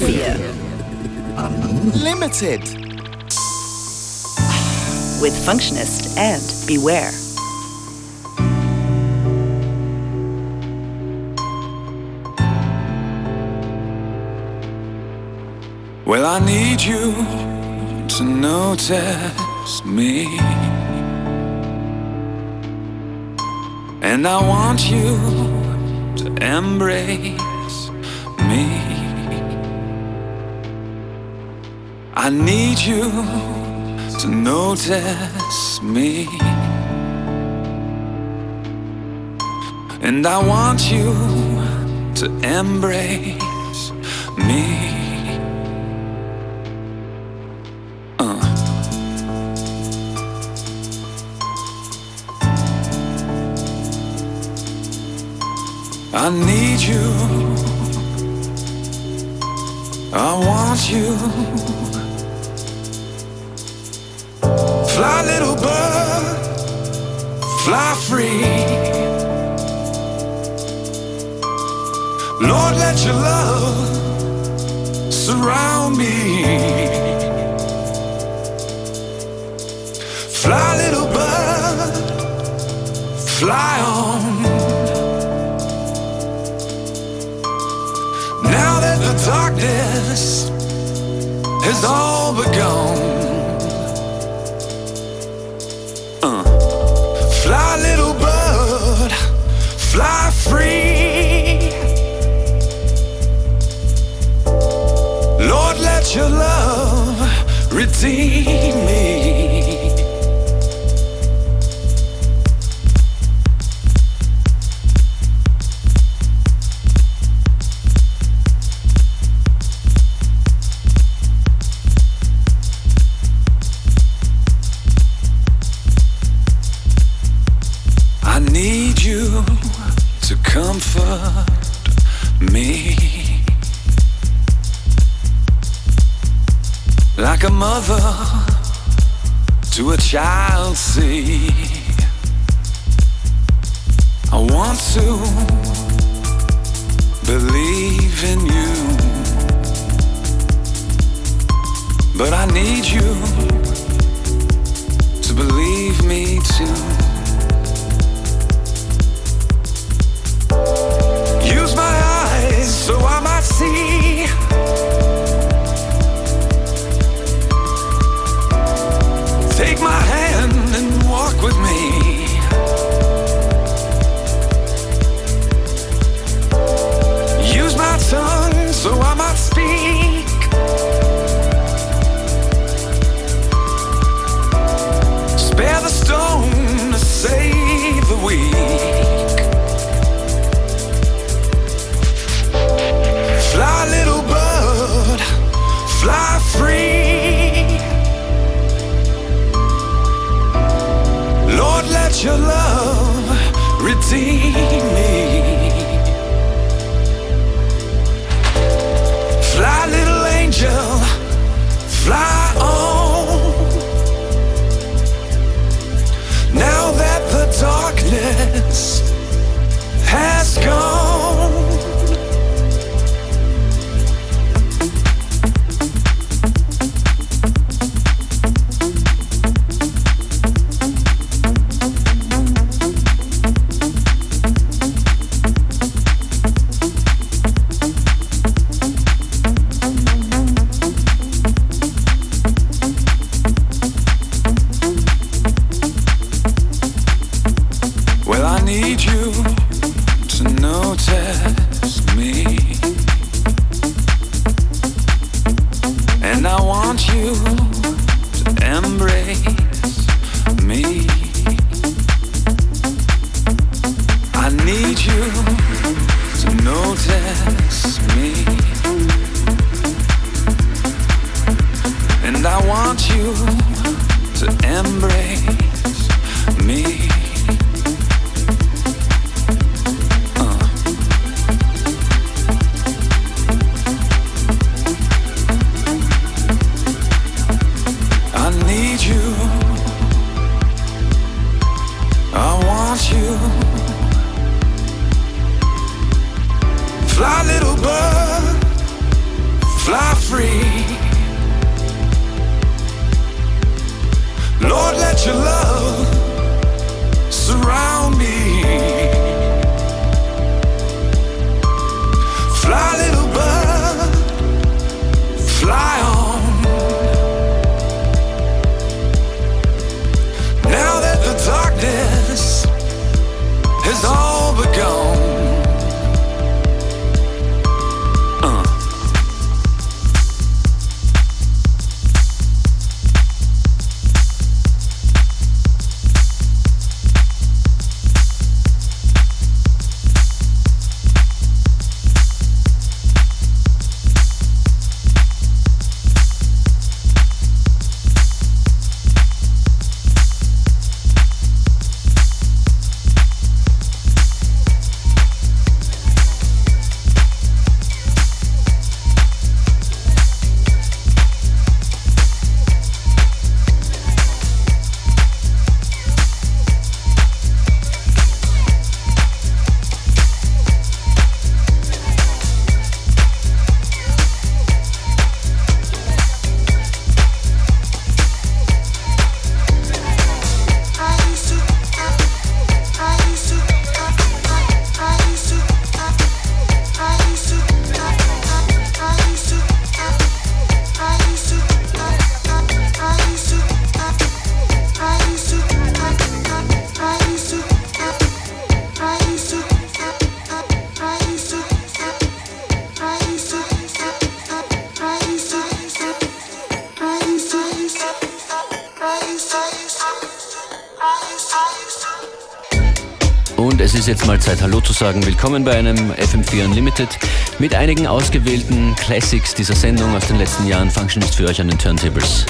Utopia. Unlimited. With Functionist and Beware. Well, I need you to notice me. And I want you to embrace me. I need you to notice me. And I want you to embrace me. Uh. I need you. I want you. Little bird, fly free. Lord, let your love surround me. Fly, little bird, fly on. Now that the darkness has all but love Und es ist jetzt mal Zeit, Hallo zu sagen. Willkommen bei einem FM4 Unlimited mit einigen ausgewählten Classics dieser Sendung aus den letzten Jahren. Functionist für euch an den Turntables.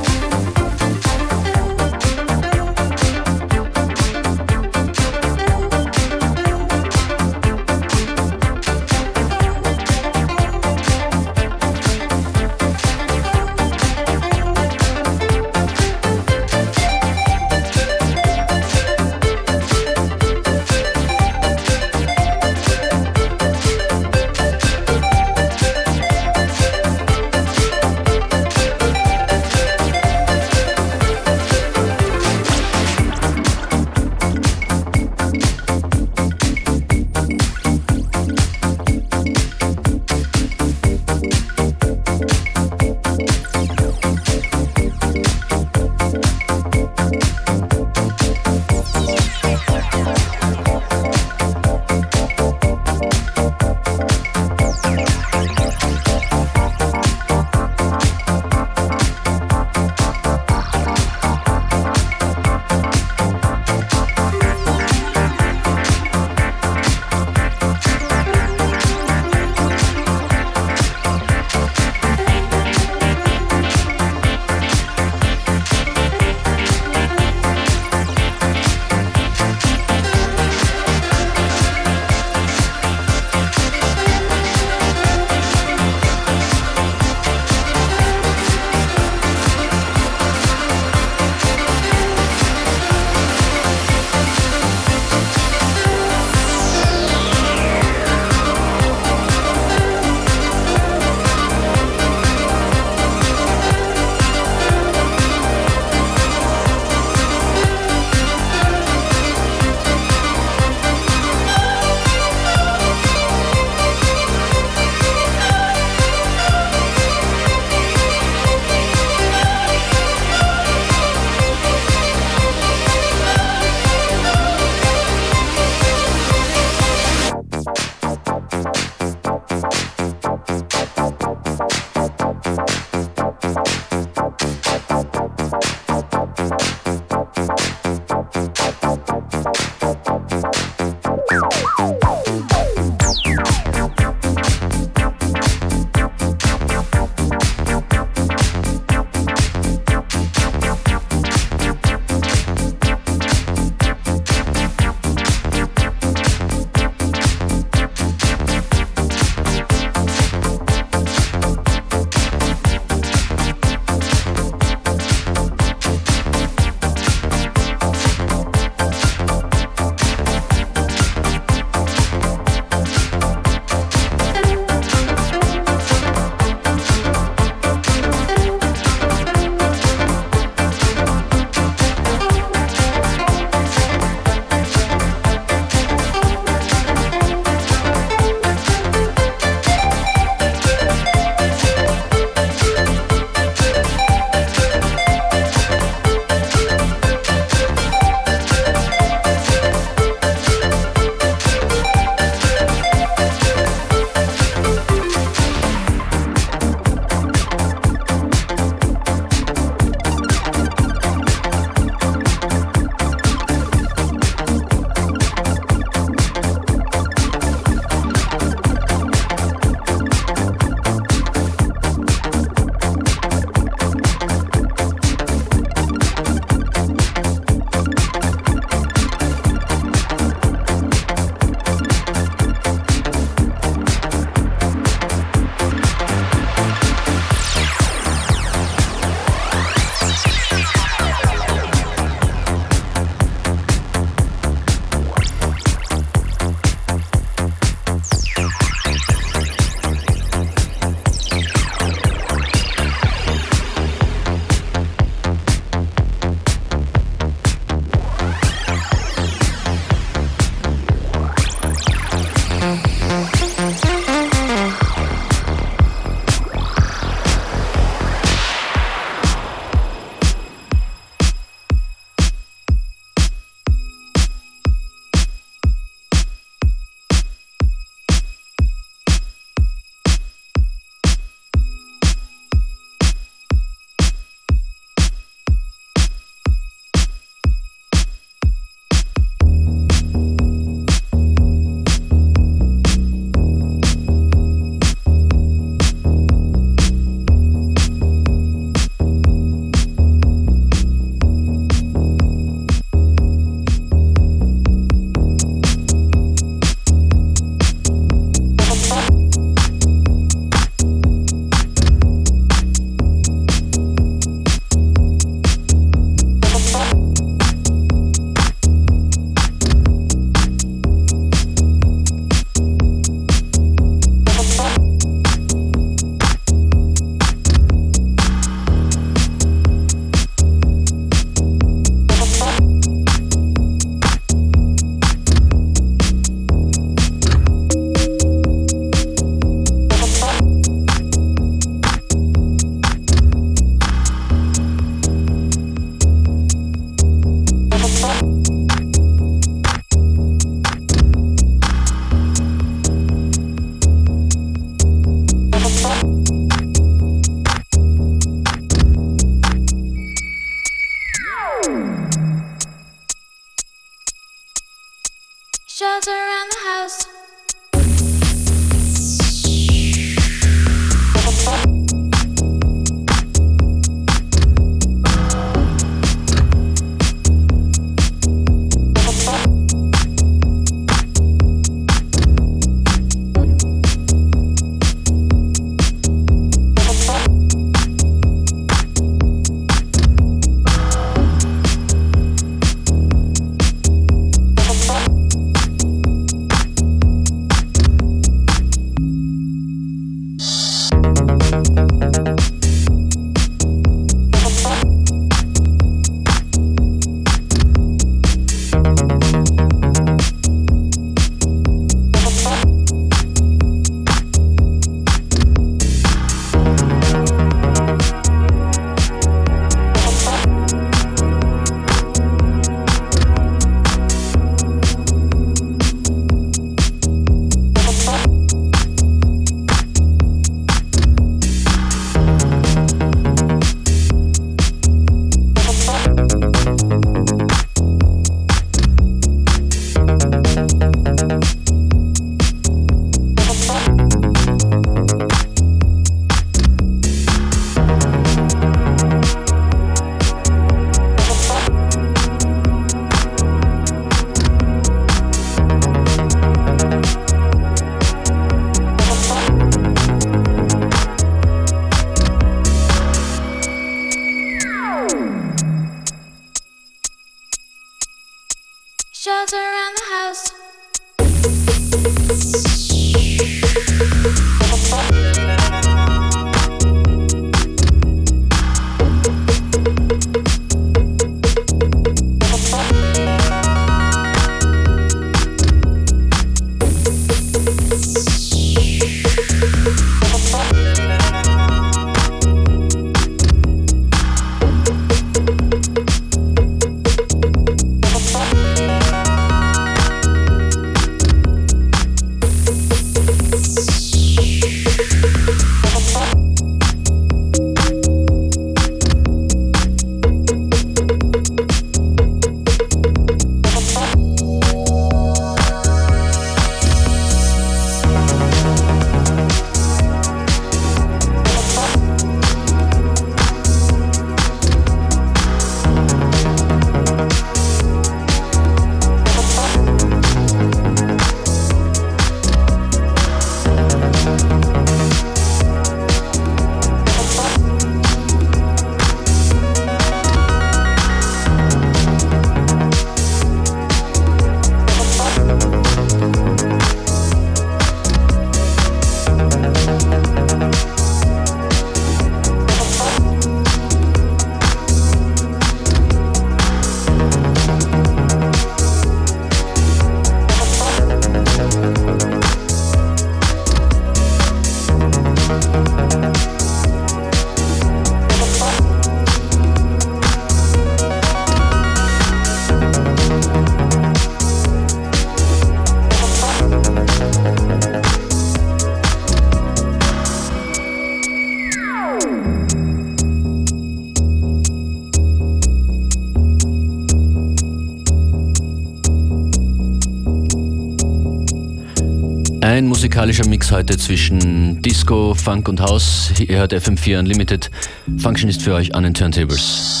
Heute zwischen Disco, Funk und House. Ihr hört FM4 Unlimited. Function ist für euch an den Turntables.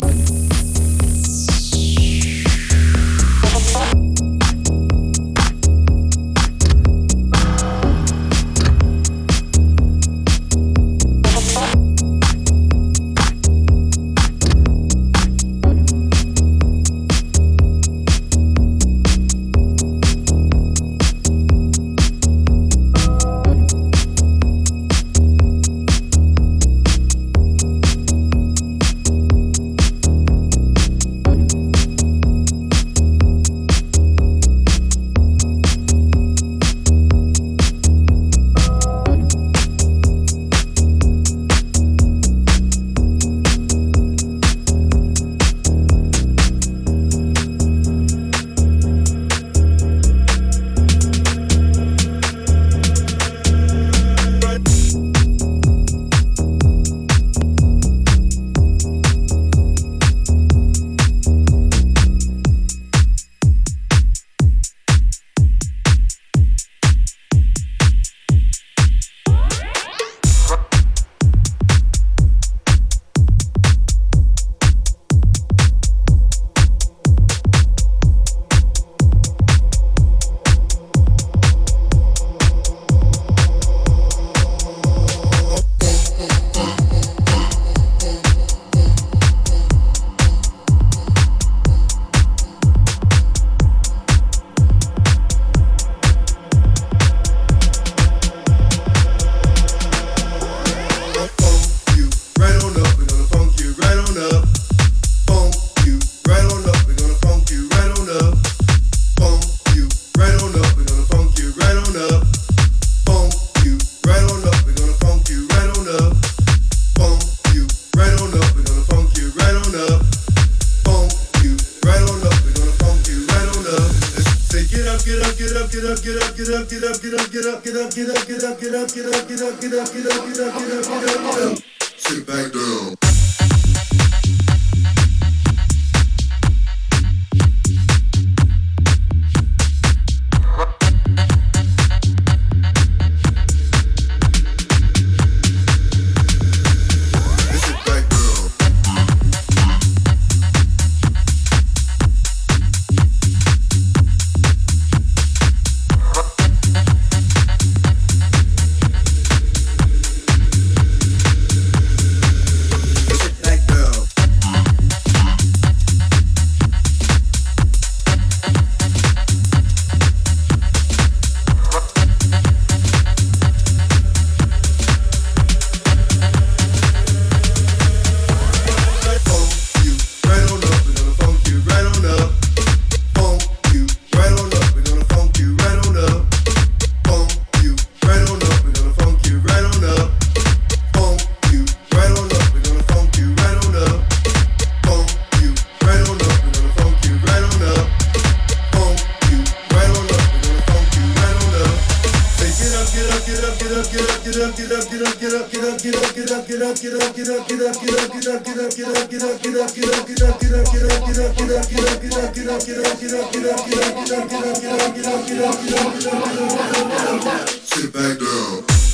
Sit back down.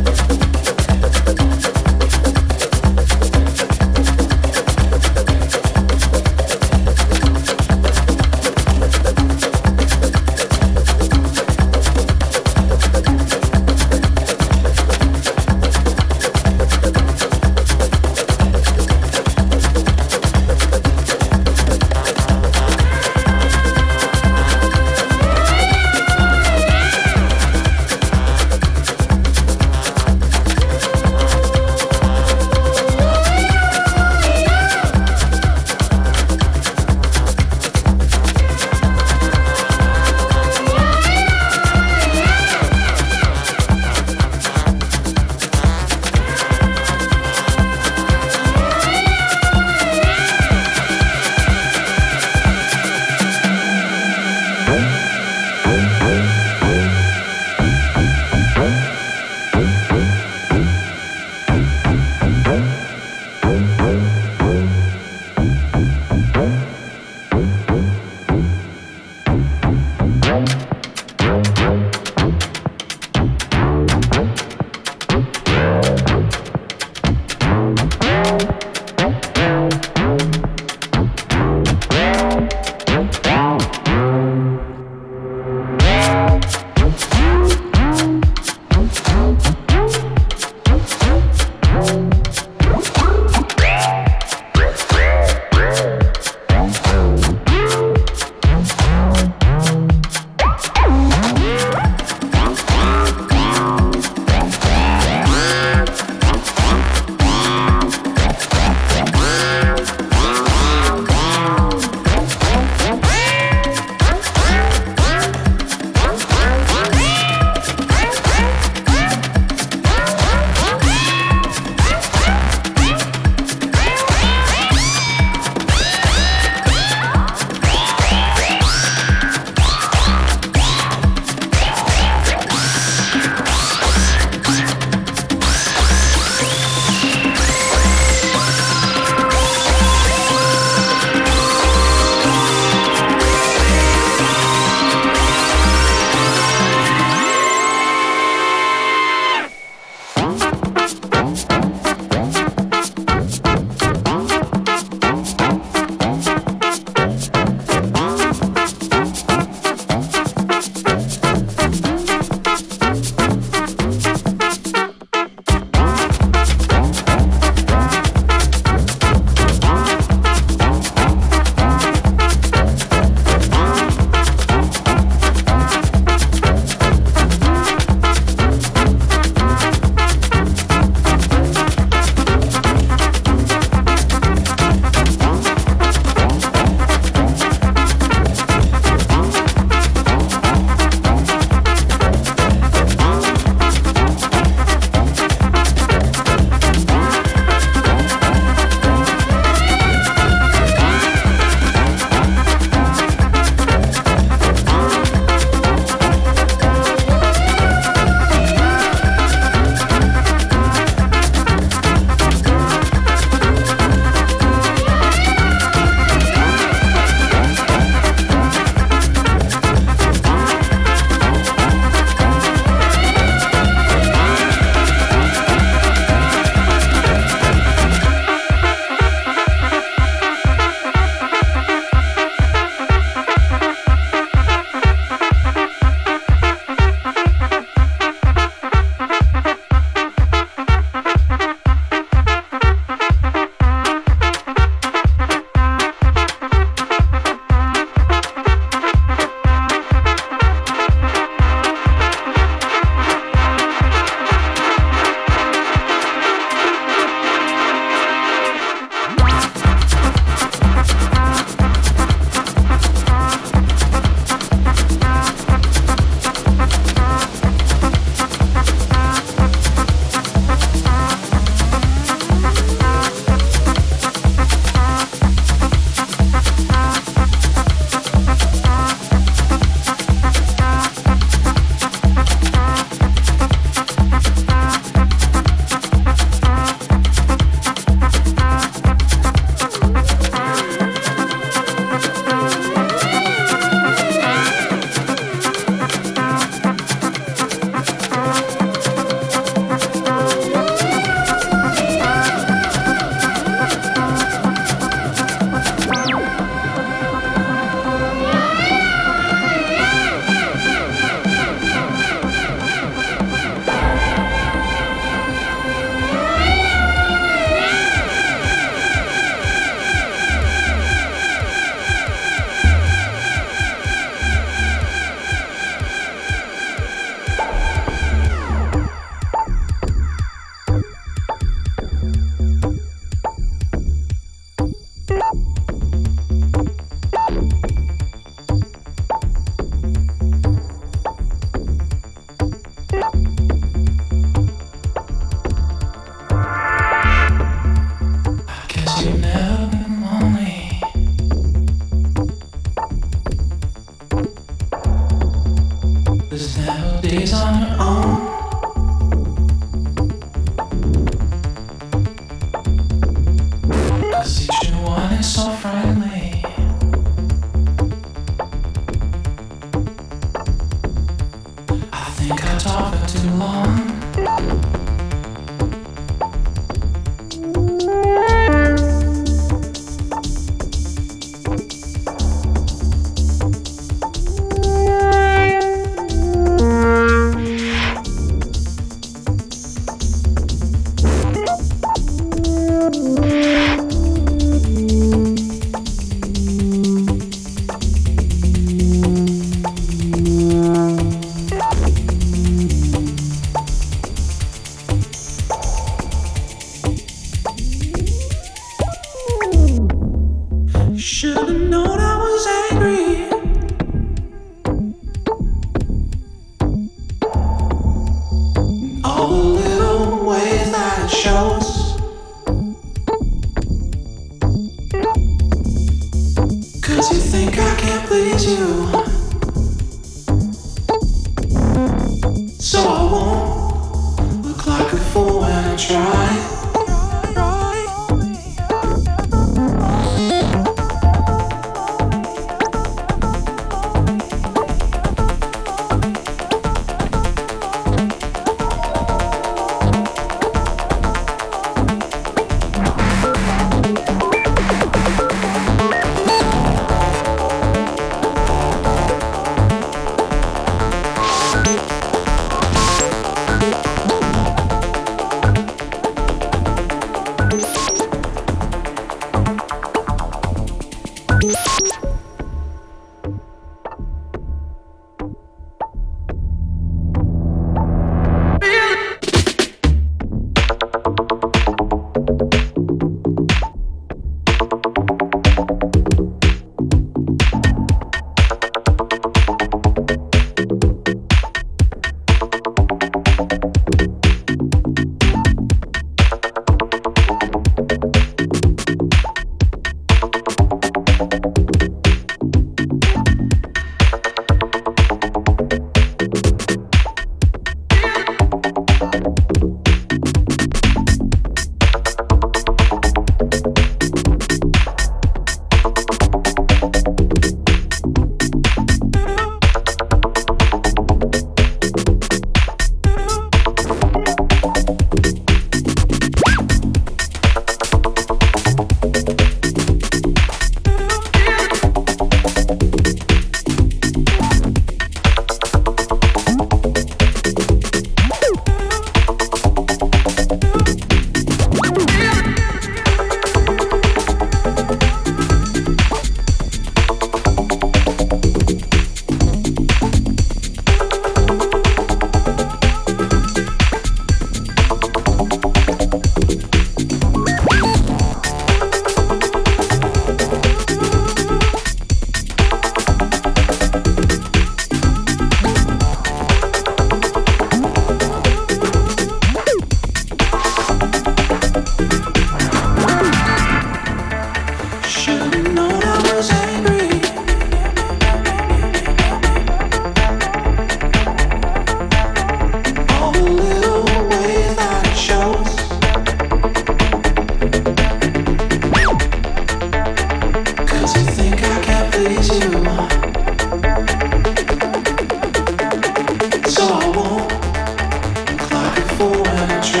before I try.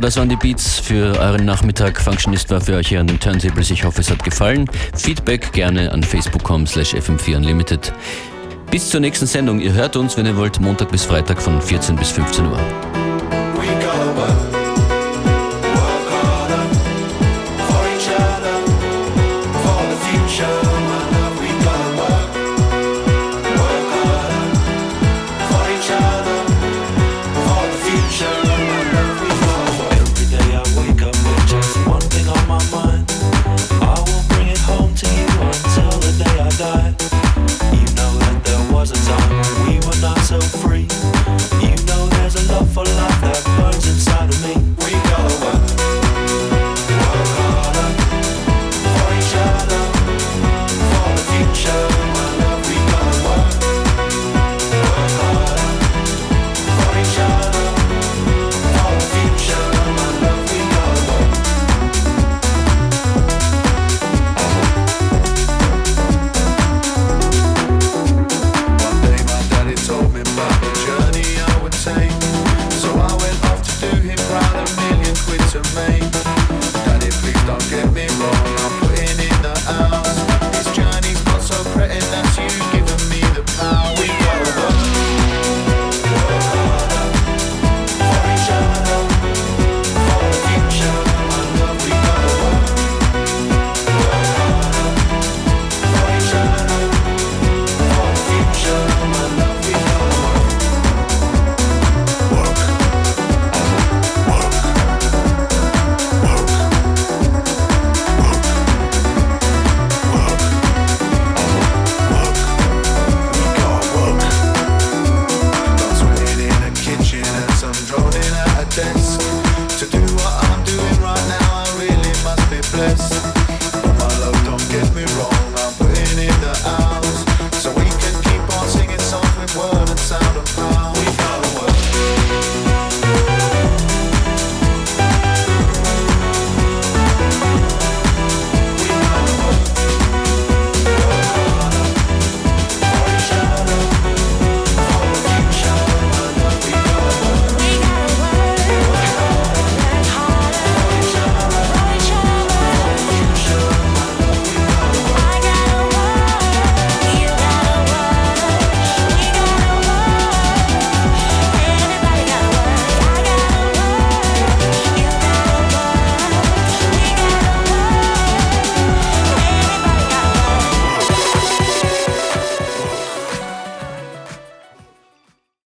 Das waren die Beats für euren Nachmittag. Functionist war für euch hier an den Turntables. Ich hoffe, es hat gefallen. Feedback gerne an facebook.com slash fm4unlimited. Bis zur nächsten Sendung. Ihr hört uns, wenn ihr wollt, Montag bis Freitag von 14 bis 15 Uhr. To. Daddy, please don't get me wrong.